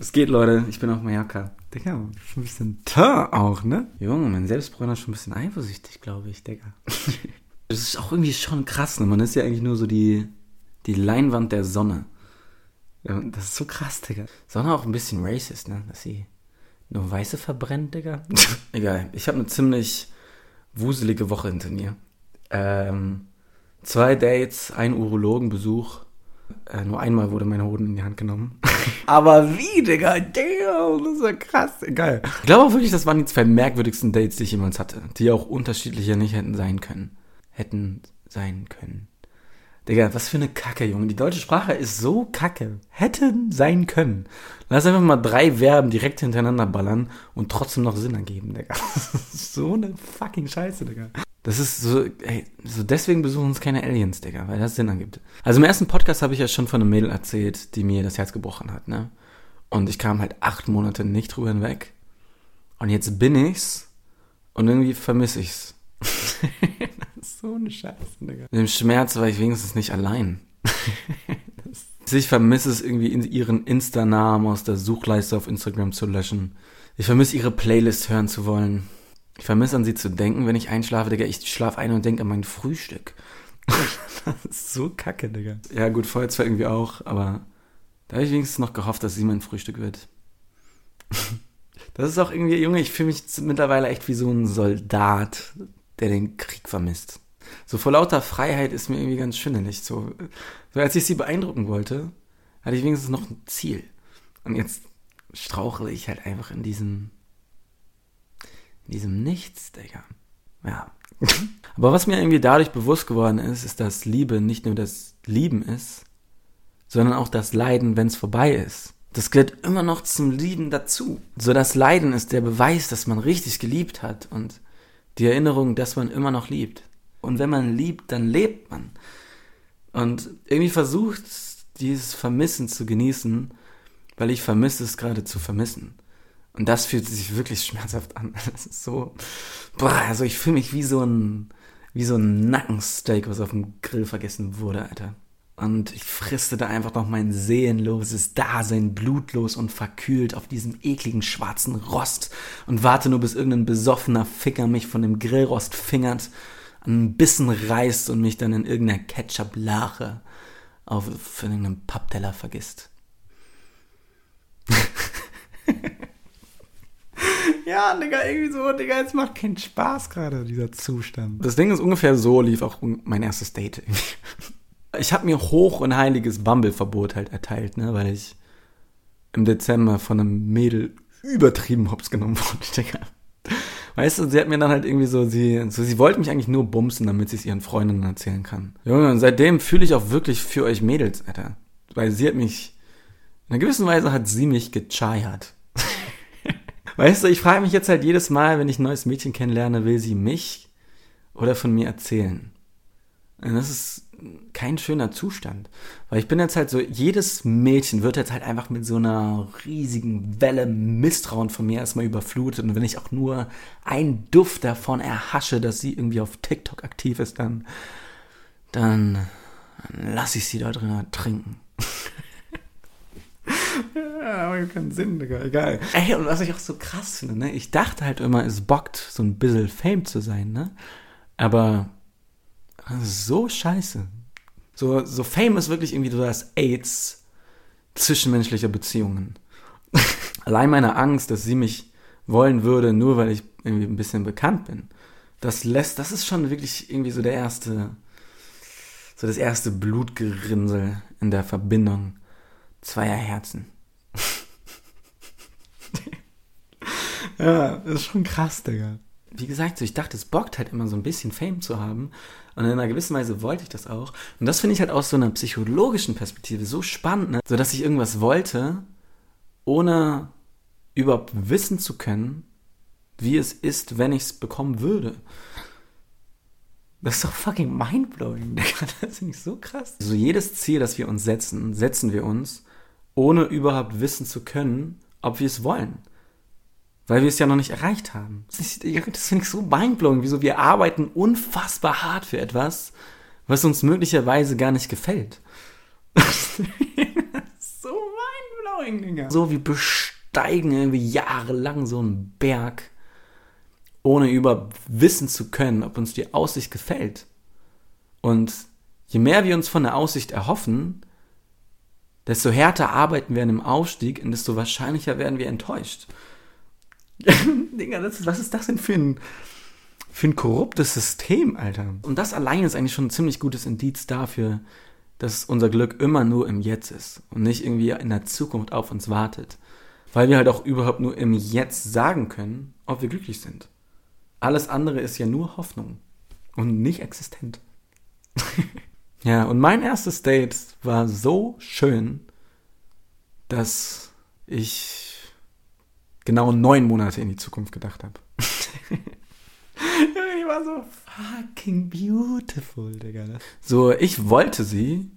Es geht, Leute. Ich bin auf Mallorca. Digga, schon ein bisschen Teint auch, ne? Junge, mein Selbstbräuner ist schon ein bisschen eifersüchtig, glaube ich, Digga. Das ist auch irgendwie schon krass, ne? Man ist ja eigentlich nur so die, die Leinwand der Sonne. Ja, das ist so krass, Digga. Sonne auch ein bisschen racist, ne? Dass sie nur Weiße verbrennt, Digga. Egal. Ich habe eine ziemlich wuselige Woche hinter mir. Ähm, zwei Dates, ein Urologenbesuch. Äh, nur einmal wurde mein Hoden in die Hand genommen. Aber wie, Digga? Damn, das ist ja krass. Geil. Ich glaube auch wirklich, das waren die zwei merkwürdigsten Dates, die ich jemals hatte. Die auch unterschiedlicher nicht hätten sein können. Hätten sein können. Digga, was für eine Kacke, Junge. Die deutsche Sprache ist so kacke. Hätten sein können. Lass einfach mal drei Verben direkt hintereinander ballern und trotzdem noch Sinn ergeben, Digga. so eine fucking Scheiße, Digga. Das ist so, ey, so deswegen besuchen uns keine Aliens, Digga, weil das Sinn ergibt. Also im ersten Podcast habe ich ja schon von einem Mädel erzählt, die mir das Herz gebrochen hat, ne? Und ich kam halt acht Monate nicht drüber hinweg. Und jetzt bin ich's und irgendwie vermisse ich's. so eine Scheiße, Digga. Mit dem Schmerz war ich wenigstens nicht allein. ich vermisse es irgendwie, ihren Insta-Namen aus der Suchleiste auf Instagram zu löschen. Ich vermisse ihre Playlist hören zu wollen. Ich vermisse an sie zu denken, wenn ich einschlafe, Digga. Ich schlafe ein und denke an mein Frühstück. das ist so kacke, Digga. Ja, gut, vorher zwar irgendwie auch, aber da habe ich wenigstens noch gehofft, dass sie mein Frühstück wird. Das ist auch irgendwie, Junge, ich fühle mich mittlerweile echt wie so ein Soldat, der den Krieg vermisst. So vor lauter Freiheit ist mir irgendwie ganz schwindelig. So, so als ich sie beeindrucken wollte, hatte ich wenigstens noch ein Ziel. Und jetzt strauchle ich halt einfach in diesem, in diesem Nichts, Digga. Ja. Aber was mir irgendwie dadurch bewusst geworden ist, ist, dass Liebe nicht nur das Lieben ist, sondern auch das Leiden, wenn es vorbei ist. Das gehört immer noch zum Lieben dazu. So das Leiden ist der Beweis, dass man richtig geliebt hat und die Erinnerung, dass man immer noch liebt. Und wenn man liebt, dann lebt man. Und irgendwie versucht, dieses Vermissen zu genießen, weil ich vermisse es gerade zu vermissen. Und das fühlt sich wirklich schmerzhaft an. Das ist so, boah, also ich fühle mich wie so ein, wie so ein Nackensteak, was auf dem Grill vergessen wurde, Alter. Und ich friste da einfach noch mein seelenloses Dasein blutlos und verkühlt auf diesem ekligen schwarzen Rost und warte nur, bis irgendein besoffener Ficker mich von dem Grillrost fingert, einen Bissen reißt und mich dann in irgendeiner Ketchup-Lache auf irgendeinem Pappteller vergisst. Ja, Digga, irgendwie so, Digga, jetzt macht keinen Spaß gerade, dieser Zustand. Das Ding ist ungefähr so, lief auch mein erstes Date. ich habe mir hoch und heiliges Bumble-Verbot halt erteilt, ne, weil ich im Dezember von einem Mädel übertrieben hops genommen wurde, Digga. Weißt du, sie hat mir dann halt irgendwie so, sie, so, sie wollte mich eigentlich nur bumsen, damit sie es ihren Freundinnen erzählen kann. Junge, und seitdem fühle ich auch wirklich für euch Mädels, Alter. Weil sie hat mich, in einer gewissen Weise hat sie mich gechayert. Weißt du, ich frage mich jetzt halt jedes Mal, wenn ich ein neues Mädchen kennenlerne, will sie mich oder von mir erzählen? Und das ist kein schöner Zustand. Weil ich bin jetzt halt so, jedes Mädchen wird jetzt halt einfach mit so einer riesigen Welle Misstrauen von mir erstmal überflutet. Und wenn ich auch nur einen Duft davon erhasche, dass sie irgendwie auf TikTok aktiv ist, dann, dann, dann lasse ich sie da drin trinken. ja, aber keinen Sinn, Digga, egal. Ey, und was ich auch so krass finde, ne, ich dachte halt immer, es bockt, so ein bisschen Fame zu sein, ne? Aber so scheiße. So, so Fame ist wirklich irgendwie so das AIDS zwischenmenschlicher Beziehungen. Allein meine Angst, dass sie mich wollen würde, nur weil ich irgendwie ein bisschen bekannt bin, das lässt, das ist schon wirklich irgendwie so der erste, so das erste Blutgerinnsel in der Verbindung zweier Herzen. ja, das ist schon krass, Digga wie gesagt, so ich dachte, es bockt halt immer so ein bisschen Fame zu haben. Und in einer gewissen Weise wollte ich das auch. Und das finde ich halt aus so einer psychologischen Perspektive so spannend, ne? so dass ich irgendwas wollte, ohne überhaupt wissen zu können, wie es ist, wenn ich es bekommen würde. Das ist doch fucking mindblowing, Digga. Das finde ich so krass. So jedes Ziel, das wir uns setzen, setzen wir uns, ohne überhaupt wissen zu können, ob wir es wollen weil wir es ja noch nicht erreicht haben. Das, finde ich so mindblowing, wieso wir arbeiten unfassbar hart für etwas, was uns möglicherweise gar nicht gefällt. so going, Digga. So, wir besteigen irgendwie jahrelang so einen Berg, ohne über wissen zu können, ob uns die Aussicht gefällt. Und je mehr wir uns von der Aussicht erhoffen, desto härter arbeiten wir an dem Aufstieg und desto wahrscheinlicher werden wir enttäuscht. Ist, was ist das denn für ein, für ein korruptes System, Alter? Und das allein ist eigentlich schon ein ziemlich gutes Indiz dafür, dass unser Glück immer nur im Jetzt ist und nicht irgendwie in der Zukunft auf uns wartet. Weil wir halt auch überhaupt nur im Jetzt sagen können, ob wir glücklich sind. Alles andere ist ja nur Hoffnung und nicht existent. ja, und mein erstes Date war so schön, dass ich genau neun Monate in die Zukunft gedacht habe. ich war so fucking beautiful, Digga. So, ich wollte sie,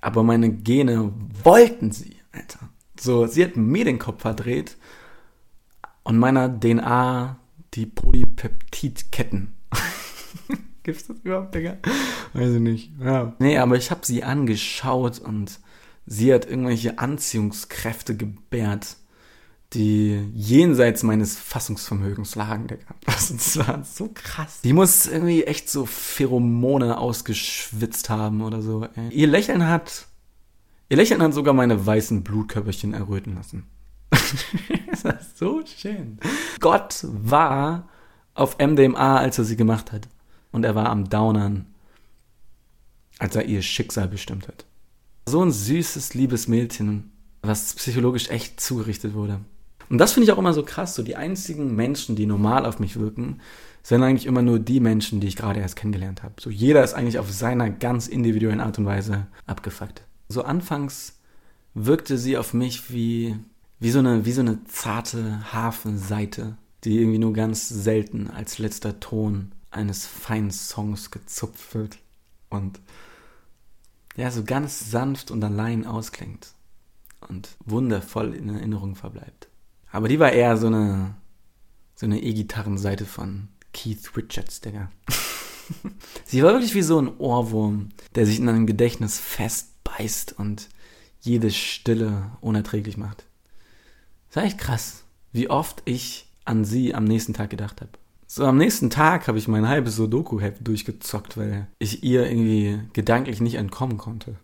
aber meine Gene wollten sie, Alter. So, sie hat mir den Kopf verdreht und meiner DNA die Polypeptidketten. Gibt's das überhaupt, Digga? Weiß ich nicht. Ja. Nee, aber ich habe sie angeschaut und sie hat irgendwelche Anziehungskräfte gebärt, die jenseits meines Fassungsvermögens lagen, Digga. Das war so krass. Die muss irgendwie echt so Pheromone ausgeschwitzt haben oder so. Ey. Ihr Lächeln hat, ihr Lächeln hat sogar meine weißen Blutkörperchen erröten lassen. das war so schön. Gott war auf MDMA, als er sie gemacht hat. Und er war am Downern, als er ihr Schicksal bestimmt hat. So ein süßes, liebes Mädchen, was psychologisch echt zugerichtet wurde. Und das finde ich auch immer so krass. So die einzigen Menschen, die normal auf mich wirken, sind eigentlich immer nur die Menschen, die ich gerade erst kennengelernt habe. So jeder ist eigentlich auf seiner ganz individuellen Art und Weise abgefuckt. So anfangs wirkte sie auf mich wie wie so eine, wie so eine zarte Hafenseite, die irgendwie nur ganz selten als letzter Ton eines feinen Songs gezupft wird und ja, so ganz sanft und allein ausklingt und wundervoll in Erinnerung verbleibt. Aber die war eher so eine, so eine E-Gitarrenseite von Keith Richards, Digga. Sie war wirklich wie so ein Ohrwurm, der sich in einem Gedächtnis festbeißt und jede Stille unerträglich macht. Das war echt krass, wie oft ich an sie am nächsten Tag gedacht habe. So am nächsten Tag habe ich mein halbes Sudoku-Heft durchgezockt, weil ich ihr irgendwie gedanklich nicht entkommen konnte.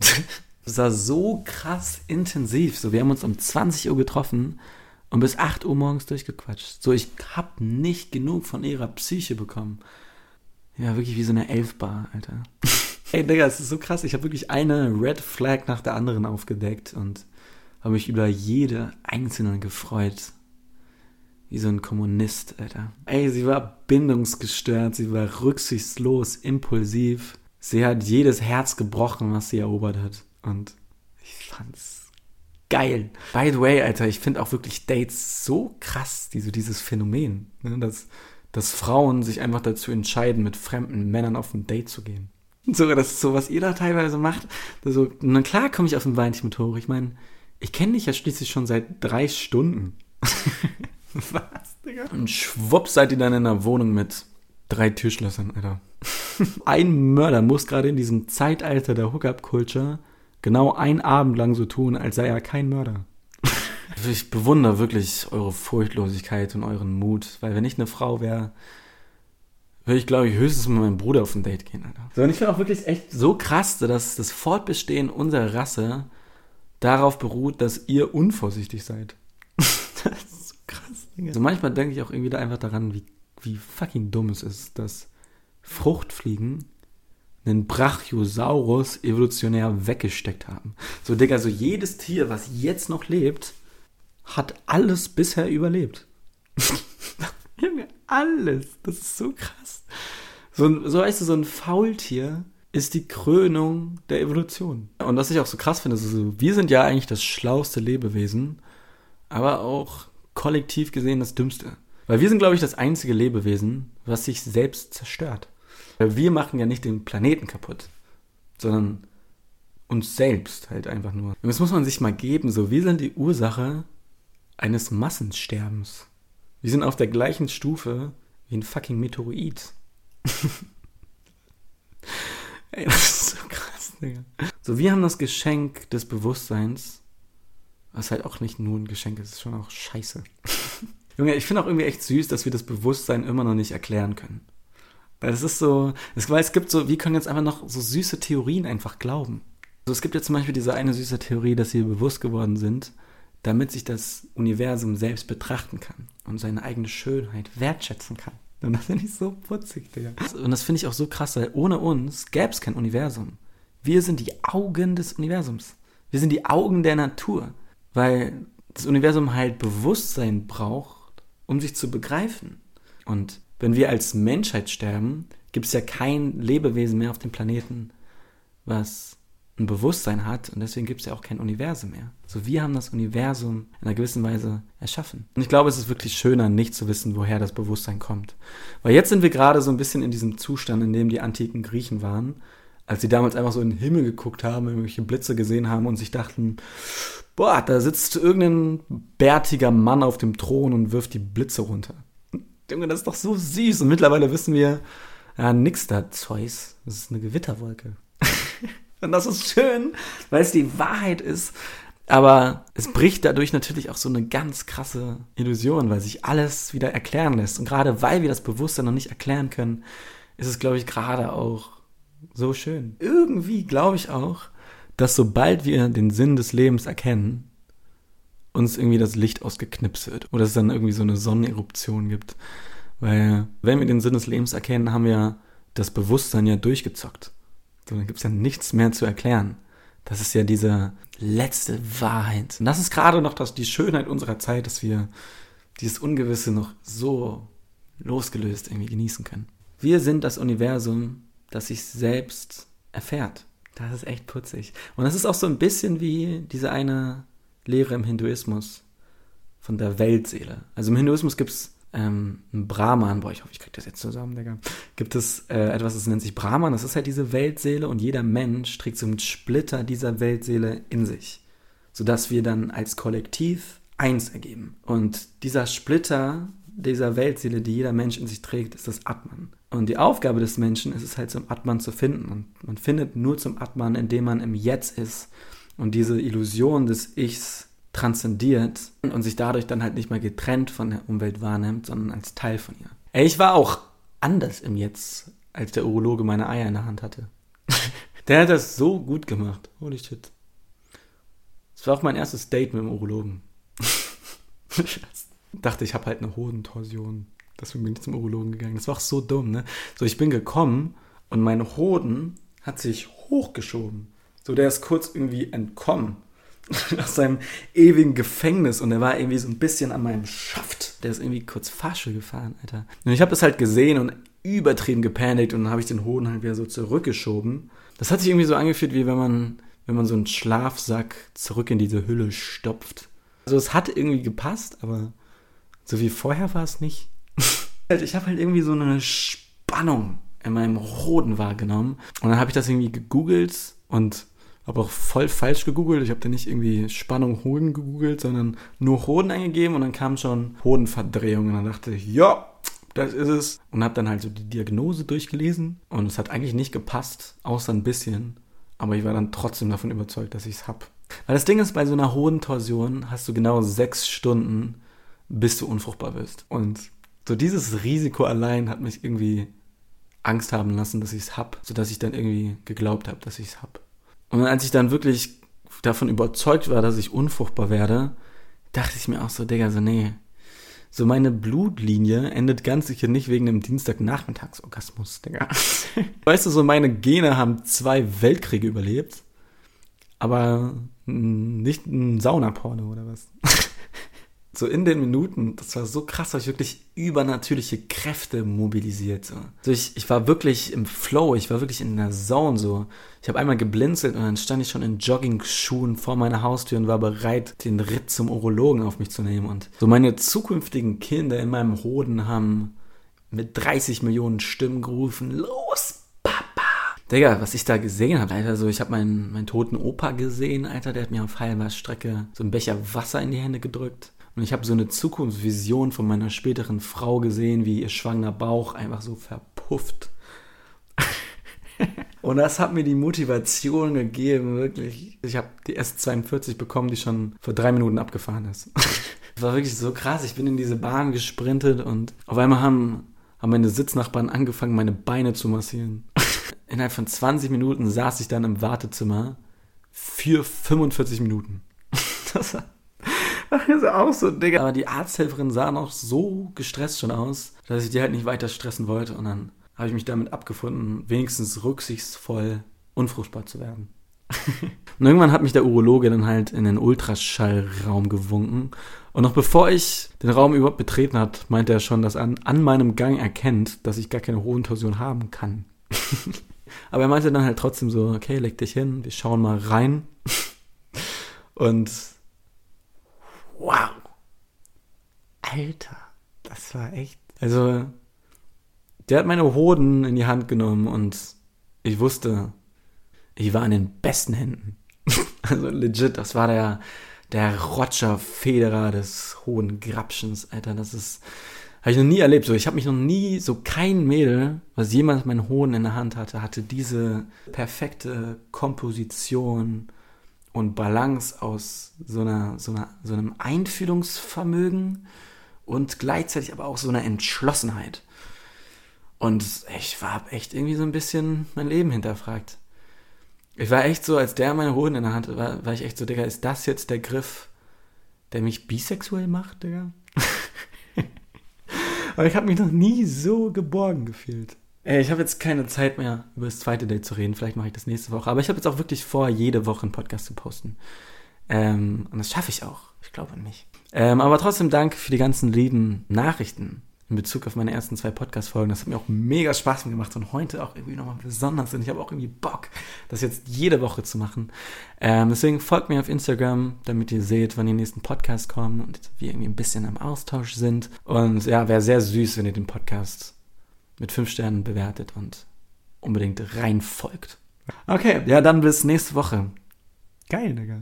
das war so krass intensiv. So, wir haben uns um 20 Uhr getroffen und bis 8 Uhr morgens durchgequatscht. So, ich hab nicht genug von ihrer Psyche bekommen. Ja, wirklich wie so eine Elfbar, Alter. Ey, Digga, es ist so krass. Ich habe wirklich eine Red Flag nach der anderen aufgedeckt und habe mich über jede einzelne gefreut. Wie so ein Kommunist, Alter. Ey, sie war bindungsgestört, sie war rücksichtslos, impulsiv. Sie hat jedes Herz gebrochen, was sie erobert hat. Und ich fand's geil. By the way, Alter, ich finde auch wirklich Dates so krass, diese, dieses Phänomen, ne, dass, dass Frauen sich einfach dazu entscheiden, mit fremden Männern auf ein Date zu gehen. So, das ist so, was ihr da teilweise macht. Also, na klar komme ich auf ein Weinchen mit hoch. Ich meine, ich kenne dich ja schließlich schon seit drei Stunden. Was, Digga? Und schwupp seid ihr dann in einer Wohnung mit drei Türschlössern, Alter. ein Mörder muss gerade in diesem Zeitalter der Hookup-Culture genau einen Abend lang so tun, als sei er kein Mörder. ich bewundere wirklich eure Furchtlosigkeit und euren Mut, weil wenn ich eine Frau wäre, würde ich, glaube ich, höchstens mit meinem Bruder auf ein Date gehen, Alter. So, und ich finde auch wirklich echt so krass, dass das Fortbestehen unserer Rasse darauf beruht, dass ihr unvorsichtig seid. das ist so manchmal denke ich auch irgendwie da einfach daran, wie, wie fucking dumm es ist, dass Fruchtfliegen einen Brachiosaurus evolutionär weggesteckt haben. So, Digga, so jedes Tier, was jetzt noch lebt, hat alles bisher überlebt. Junge, alles. Das ist so krass. So, so weißt du, so ein Faultier ist die Krönung der Evolution. Und was ich auch so krass finde, ist, also, wir sind ja eigentlich das schlauste Lebewesen, aber auch kollektiv gesehen das dümmste. Weil wir sind, glaube ich, das einzige Lebewesen, was sich selbst zerstört. Weil wir machen ja nicht den Planeten kaputt, sondern uns selbst halt einfach nur. Und das muss man sich mal geben, so wir sind die Ursache eines Massensterbens. Wir sind auf der gleichen Stufe wie ein fucking Meteorit. Ey, das ist so krass, Digga. So, wir haben das Geschenk des Bewusstseins Was halt auch nicht nur ein Geschenk ist, ist schon auch scheiße. Junge, ich finde auch irgendwie echt süß, dass wir das Bewusstsein immer noch nicht erklären können. Weil es ist so, es, weil es gibt so, wir können jetzt einfach noch so süße Theorien einfach glauben. Also es gibt ja zum Beispiel diese eine süße Theorie, dass wir bewusst geworden sind, damit sich das Universum selbst betrachten kann und seine eigene Schönheit wertschätzen kann. Und das finde ich so putzig, Digga. Und das finde ich auch so krass, weil ohne uns gäbe es kein Universum. Wir sind die Augen des Universums. Wir sind die Augen der Natur. Weil das Universum halt Bewusstsein braucht, um sich zu begreifen. Und wenn wir als Menschheit sterben, gibt es ja kein Lebewesen mehr auf dem Planeten, was ein Bewusstsein hat und deswegen gibt es ja auch kein Universum mehr. So wir haben das Universum in einer gewissen Weise erschaffen. Und ich glaube, es ist wirklich schöner, nicht zu wissen, woher das Bewusstsein kommt. Weil jetzt sind wir gerade so ein bisschen in diesem Zustand, in dem die antiken Griechen waren, als sie damals einfach so in den Himmel geguckt haben, irgendwelche Blitze gesehen haben und sich dachten, boah, da sitzt irgendein bärtiger Mann auf dem Thron und wirft die Blitze runter. Junge, das ist doch so süß. Und mittlerweile wissen wir, ja, nix da, Zeus. Das ist eine Gewitterwolke. und das ist schön, weil es die Wahrheit ist. Aber es bricht dadurch natürlich auch so eine ganz krasse Illusion, weil sich alles wieder erklären lässt. Und gerade weil wir das Bewusstsein noch nicht erklären können, ist es, glaube ich, gerade auch so schön. Irgendwie glaube ich auch, dass sobald wir den Sinn des Lebens erkennen, uns irgendwie das Licht ausgeknipst wird oder es dann irgendwie so eine Sonneneruption gibt. Weil wenn wir den Sinn des Lebens erkennen, haben wir das Bewusstsein ja durchgezockt. So, dann gibt es ja nichts mehr zu erklären. Das ist ja diese letzte Wahrheit. Und das ist gerade noch das, die Schönheit unserer Zeit, dass wir dieses Ungewisse noch so losgelöst irgendwie genießen können. Wir sind das Universum, das sich selbst erfährt. Das ist echt putzig. Und das ist auch so ein bisschen wie diese eine Lehre im Hinduismus von der Weltseele. Also im Hinduismus gibt es ähm, einen Brahman, boah, ich hoffe, ich kriege das jetzt zusammen, Digga. Gibt es äh, etwas, das nennt sich Brahman, das ist halt diese Weltseele und jeder Mensch trägt so einen Splitter dieser Weltseele in sich, sodass wir dann als Kollektiv eins ergeben. Und dieser Splitter dieser Weltseele, die jeder Mensch in sich trägt, ist das Atman. Und die Aufgabe des Menschen ist es halt zum Atman zu finden. Und man findet nur zum Atman, indem man im Jetzt ist und diese Illusion des Ichs transzendiert und sich dadurch dann halt nicht mehr getrennt von der Umwelt wahrnimmt, sondern als Teil von ihr. Ey, ich war auch anders im Jetzt, als der Urologe meine Eier in der Hand hatte. der hat das so gut gemacht. Holy shit. Das war auch mein erstes Date mit dem Urologen. dachte, ich habe halt eine Hodentorsion. Deswegen bin ich zum Urologen gegangen. Das war auch so dumm, ne? So, ich bin gekommen und mein Hoden hat sich hochgeschoben. So, der ist kurz irgendwie entkommen aus seinem ewigen Gefängnis und er war irgendwie so ein bisschen an meinem Schaft. Der ist irgendwie kurz Fasche gefahren, Alter. Und ich habe das halt gesehen und übertrieben gepanikt und dann habe ich den Hoden halt wieder so zurückgeschoben. Das hat sich irgendwie so angefühlt, wie wenn man, wenn man so einen Schlafsack zurück in diese Hülle stopft. Also es hat irgendwie gepasst, aber so wie vorher war es nicht. Ich habe halt irgendwie so eine Spannung in meinem Hoden wahrgenommen. Und dann habe ich das irgendwie gegoogelt und habe auch voll falsch gegoogelt. Ich habe da nicht irgendwie Spannung Hoden gegoogelt, sondern nur Hoden eingegeben und dann kam schon Hodenverdrehung. Und dann dachte ich, ja, das ist es. Und habe dann halt so die Diagnose durchgelesen und es hat eigentlich nicht gepasst, außer ein bisschen. Aber ich war dann trotzdem davon überzeugt, dass ich es habe. Weil das Ding ist, bei so einer Hodentorsion hast du genau sechs Stunden bis du unfruchtbar bist. Und so dieses Risiko allein hat mich irgendwie Angst haben lassen, dass ich es hab, sodass ich dann irgendwie geglaubt habe, dass ich es hab. Und als ich dann wirklich davon überzeugt war, dass ich unfruchtbar werde, dachte ich mir auch so, Digga, so nee, so meine Blutlinie endet ganz sicher nicht wegen einem Dienstagnachmittagsorgasmus, Digga. weißt du, so meine Gene haben zwei Weltkriege überlebt, aber nicht ein Saunaporno oder was so in den Minuten, das war so krass, habe ich wirklich übernatürliche Kräfte mobilisiert. So. Also ich, ich war wirklich im Flow, ich war wirklich in der Zone so. Ich habe einmal geblinzelt und dann stand ich schon in Jogging-Schuhen vor meiner Haustür und war bereit, den Ritt zum Urologen auf mich zu nehmen. Und so meine zukünftigen Kinder in meinem Hoden haben mit 30 Millionen Stimmen gerufen, los, Papa! Digga, was ich da gesehen habe, Alter, so ich habe meinen, meinen toten Opa gesehen, Alter, der hat mir auf halber Strecke so einen Becher Wasser in die Hände gedrückt. Und ich habe so eine Zukunftsvision von meiner späteren Frau gesehen, wie ihr schwangerer Bauch einfach so verpufft. Und das hat mir die Motivation gegeben, wirklich. Ich habe die S42 bekommen, die schon vor drei Minuten abgefahren ist. Das war wirklich so krass. Ich bin in diese Bahn gesprintet und auf einmal haben, haben meine Sitznachbarn angefangen, meine Beine zu massieren. Innerhalb von 20 Minuten saß ich dann im Wartezimmer für 45 Minuten. Das war, das ist auch so, Digga. Aber die Arzthelferin sah noch so gestresst schon aus, dass ich die halt nicht weiter stressen wollte. Und dann habe ich mich damit abgefunden, wenigstens rücksichtsvoll unfruchtbar zu werden. und irgendwann hat mich der Urologe dann halt in den Ultraschallraum gewunken. Und noch bevor ich den Raum überhaupt betreten hat, meinte er schon, dass er an, meinem Gang erkennt, dass ich gar keine Hodentorsion haben kann. Aber er meinte dann halt trotzdem so, okay, leg dich hin, wir schauen mal rein. Und wow. Alter, das war echt. Also, der hat meine Hoden in die Hand genommen und ich wusste, ich war in den besten Händen. also legit, das war der, der Roger Federer des hohen Grabschens, Alter. Das ist, habe ich noch nie erlebt. So, ich habe mich noch nie, so kein Mädel, was jemals meinen Hoden in der Hand hatte, hatte diese perfekte Komposition und Balance aus so einer, so einer, so einem Einfühlungsvermögen und gleichzeitig aber auch so einer Entschlossenheit. Und ich war echt irgendwie so ein bisschen mein Leben hinterfragt. Ich war echt so, als der meine Hoden in der Hand war, war ich echt so, Digga, ist das jetzt der Griff, der mich bisexuell macht, Digga? Aber ich habe mich noch nie so geborgen gefühlt. Ey, ich habe jetzt keine Zeit mehr, über das zweite Date zu reden. Vielleicht mache ich das nächste Woche. Aber ich habe jetzt auch wirklich vor, jede Woche einen Podcast zu posten. Ähm, und das schaffe ich auch. Ich glaube an mich. Ähm, aber trotzdem Dank für die ganzen lieben Nachrichten in Bezug auf meine ersten zwei Podcast-Folgen. Das hat mir auch mega Spaß gemacht und heute auch irgendwie nochmal besonders. Und ich habe auch irgendwie Bock, das jetzt jede Woche zu machen. Ähm, deswegen folgt mir auf Instagram, damit ihr seht, wann die nächsten Podcasts kommen und wir irgendwie ein bisschen am Austausch sind. Und ja, wäre sehr süß, wenn ihr den Podcast mit fünf Sternen bewertet und unbedingt rein folgt. Okay, ja, dann bis nächste Woche. Geil, Digga.